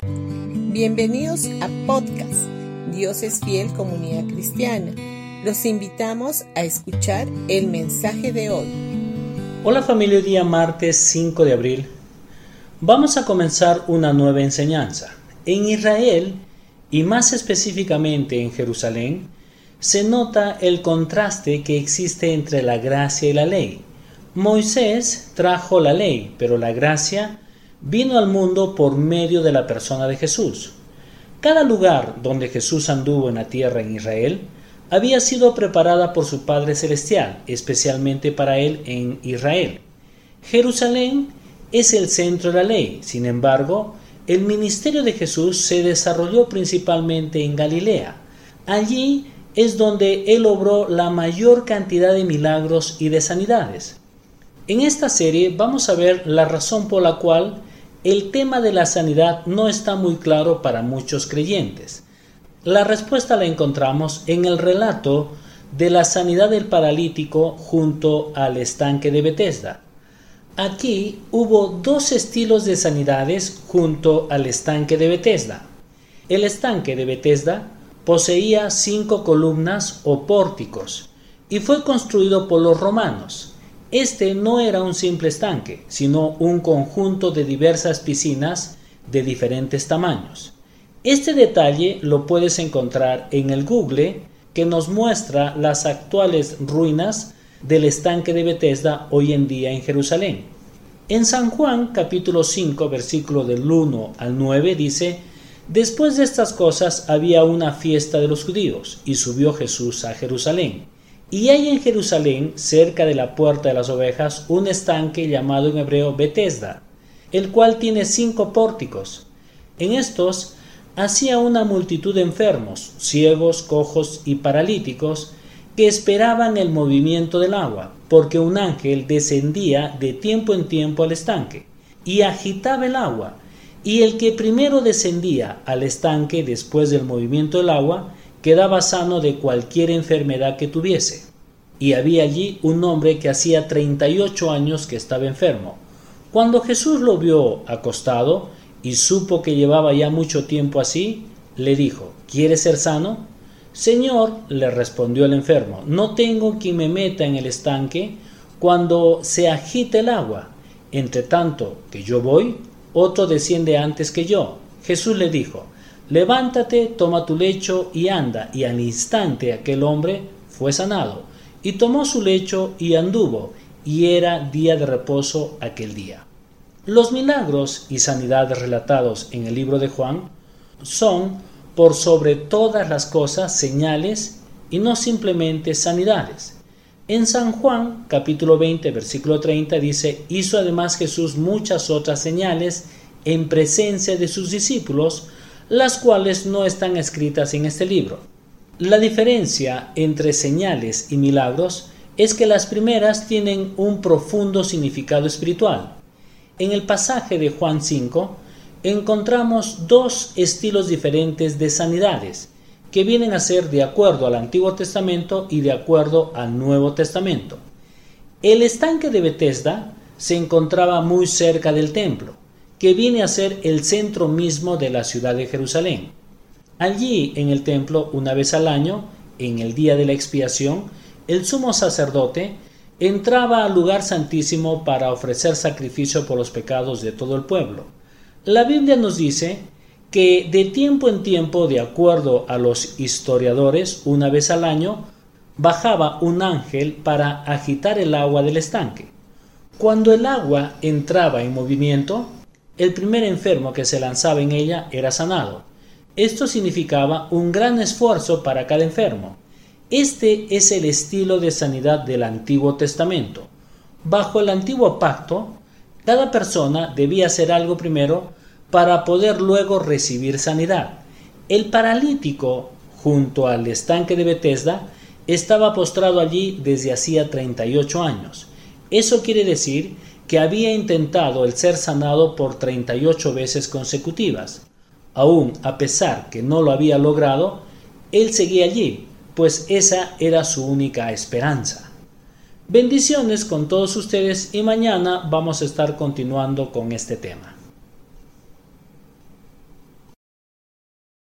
Bienvenidos a podcast Dios es fiel comunidad cristiana. Los invitamos a escuchar el mensaje de hoy. Hola familia, día martes 5 de abril. Vamos a comenzar una nueva enseñanza. En Israel, y más específicamente en Jerusalén, se nota el contraste que existe entre la gracia y la ley. Moisés trajo la ley, pero la gracia vino al mundo por medio de la persona de Jesús. Cada lugar donde Jesús anduvo en la tierra en Israel había sido preparada por su Padre Celestial, especialmente para él en Israel. Jerusalén es el centro de la ley, sin embargo, el ministerio de Jesús se desarrolló principalmente en Galilea. Allí es donde él obró la mayor cantidad de milagros y de sanidades. En esta serie vamos a ver la razón por la cual el tema de la sanidad no está muy claro para muchos creyentes. La respuesta la encontramos en el relato de la sanidad del paralítico junto al estanque de Bethesda. Aquí hubo dos estilos de sanidades junto al estanque de Bethesda. El estanque de Bethesda poseía cinco columnas o pórticos y fue construido por los romanos. Este no era un simple estanque, sino un conjunto de diversas piscinas de diferentes tamaños. Este detalle lo puedes encontrar en el Google que nos muestra las actuales ruinas del estanque de Bethesda hoy en día en Jerusalén. En San Juan capítulo 5 versículo del 1 al 9 dice, Después de estas cosas había una fiesta de los judíos y subió Jesús a Jerusalén y hay en Jerusalén, cerca de la puerta de las ovejas, un estanque llamado en hebreo Bethesda, el cual tiene cinco pórticos. En estos hacía una multitud de enfermos, ciegos, cojos y paralíticos, que esperaban el movimiento del agua, porque un ángel descendía de tiempo en tiempo al estanque, y agitaba el agua, y el que primero descendía al estanque después del movimiento del agua, quedaba sano de cualquier enfermedad que tuviese. Y había allí un hombre que hacía treinta y ocho años que estaba enfermo. Cuando Jesús lo vio acostado y supo que llevaba ya mucho tiempo así, le dijo, ¿Quieres ser sano? Señor, le respondió el enfermo, no tengo quien me meta en el estanque cuando se agite el agua. Entre tanto que yo voy, otro desciende antes que yo. Jesús le dijo, levántate, toma tu lecho y anda. Y al instante aquel hombre fue sanado. Y tomó su lecho y anduvo, y era día de reposo aquel día. Los milagros y sanidades relatados en el libro de Juan son, por sobre todas las cosas, señales y no simplemente sanidades. En San Juan capítulo 20 versículo 30 dice, hizo además Jesús muchas otras señales en presencia de sus discípulos, las cuales no están escritas en este libro. La diferencia entre señales y milagros es que las primeras tienen un profundo significado espiritual. En el pasaje de Juan 5 encontramos dos estilos diferentes de sanidades, que vienen a ser de acuerdo al Antiguo Testamento y de acuerdo al Nuevo Testamento. El estanque de Bethesda se encontraba muy cerca del templo, que viene a ser el centro mismo de la ciudad de Jerusalén. Allí en el templo, una vez al año, en el día de la expiación, el sumo sacerdote entraba al lugar santísimo para ofrecer sacrificio por los pecados de todo el pueblo. La Biblia nos dice que de tiempo en tiempo, de acuerdo a los historiadores, una vez al año, bajaba un ángel para agitar el agua del estanque. Cuando el agua entraba en movimiento, el primer enfermo que se lanzaba en ella era sanado. Esto significaba un gran esfuerzo para cada enfermo. Este es el estilo de sanidad del Antiguo Testamento. Bajo el antiguo pacto, cada persona debía hacer algo primero para poder luego recibir sanidad. El paralítico, junto al estanque de Bethesda, estaba postrado allí desde hacía 38 años. Eso quiere decir que había intentado el ser sanado por 38 veces consecutivas. Aún a pesar que no lo había logrado, él seguía allí, pues esa era su única esperanza. Bendiciones con todos ustedes y mañana vamos a estar continuando con este tema.